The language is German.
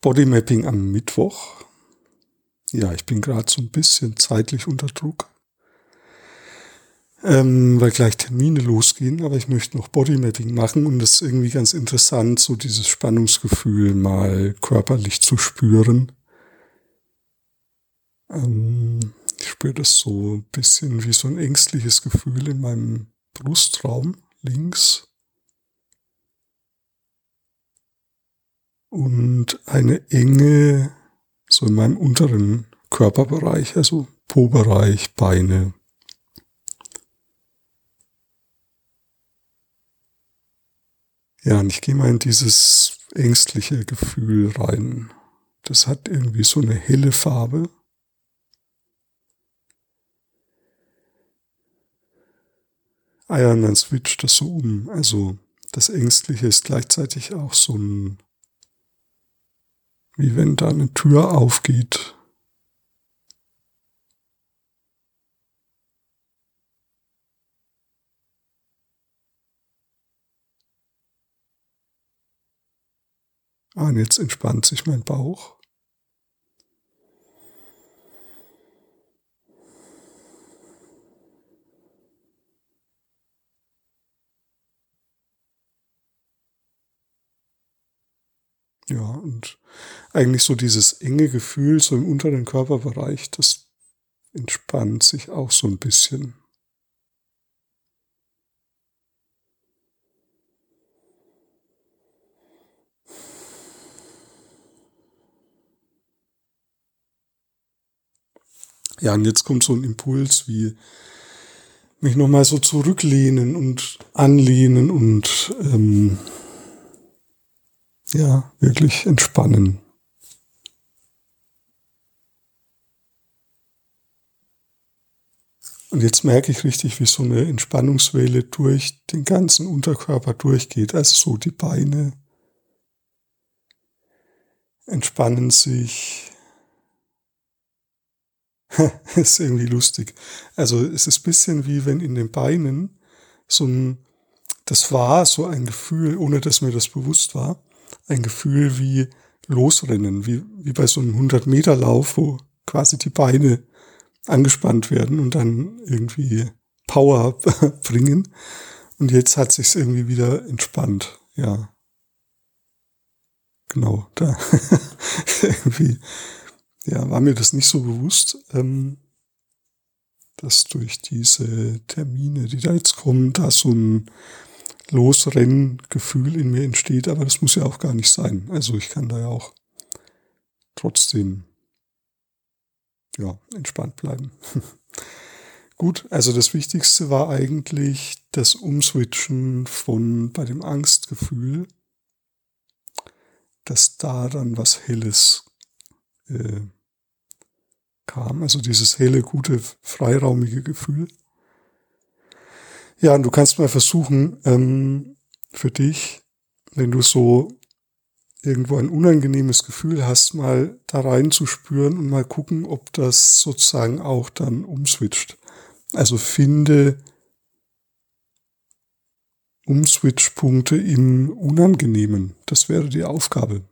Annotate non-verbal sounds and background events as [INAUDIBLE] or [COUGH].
Bodymapping am Mittwoch. Ja, ich bin gerade so ein bisschen zeitlich unter Druck, ähm, weil gleich Termine losgehen, aber ich möchte noch Bodymapping machen und das ist irgendwie ganz interessant, so dieses Spannungsgefühl mal körperlich zu spüren. Ähm, ich spüre das so ein bisschen wie so ein ängstliches Gefühl in meinem Brustraum links. Und eine enge, so in meinem unteren Körperbereich, also Po-Bereich, Beine. Ja, und ich gehe mal in dieses ängstliche Gefühl rein. Das hat irgendwie so eine helle Farbe. Ah ja, und dann switcht das so um. Also das Ängstliche ist gleichzeitig auch so ein, wie wenn da eine Tür aufgeht. Ah, und jetzt entspannt sich mein Bauch. Ja, und eigentlich so dieses enge Gefühl so im unteren Körperbereich, das entspannt sich auch so ein bisschen. Ja, und jetzt kommt so ein Impuls wie mich nochmal so zurücklehnen und anlehnen und ähm, ja, wirklich entspannen. Und jetzt merke ich richtig, wie so eine Entspannungswelle durch den ganzen Unterkörper durchgeht. Also so die Beine entspannen sich. [LAUGHS] ist irgendwie lustig. Also es ist bisschen wie wenn in den Beinen so ein, das war so ein Gefühl, ohne dass mir das bewusst war, ein Gefühl wie Losrennen, wie, wie bei so einem 100-Meter-Lauf, wo quasi die Beine angespannt werden und dann irgendwie Power [LAUGHS] bringen. Und jetzt hat sich's irgendwie wieder entspannt, ja. Genau, da [LAUGHS] irgendwie, ja, war mir das nicht so bewusst, ähm, dass durch diese Termine, die da jetzt kommen, da so ein Losrenngefühl in mir entsteht, aber das muss ja auch gar nicht sein. Also ich kann da ja auch trotzdem ja, entspannt bleiben. [LAUGHS] Gut, also das Wichtigste war eigentlich das Umswitchen von bei dem Angstgefühl, dass da dann was Helles äh, kam, also dieses helle, gute, freiraumige Gefühl. Ja, und du kannst mal versuchen, ähm, für dich, wenn du so irgendwo ein unangenehmes Gefühl hast, mal da reinzuspüren und mal gucken, ob das sozusagen auch dann umswitcht. Also finde Umswitchpunkte im Unangenehmen. Das wäre die Aufgabe.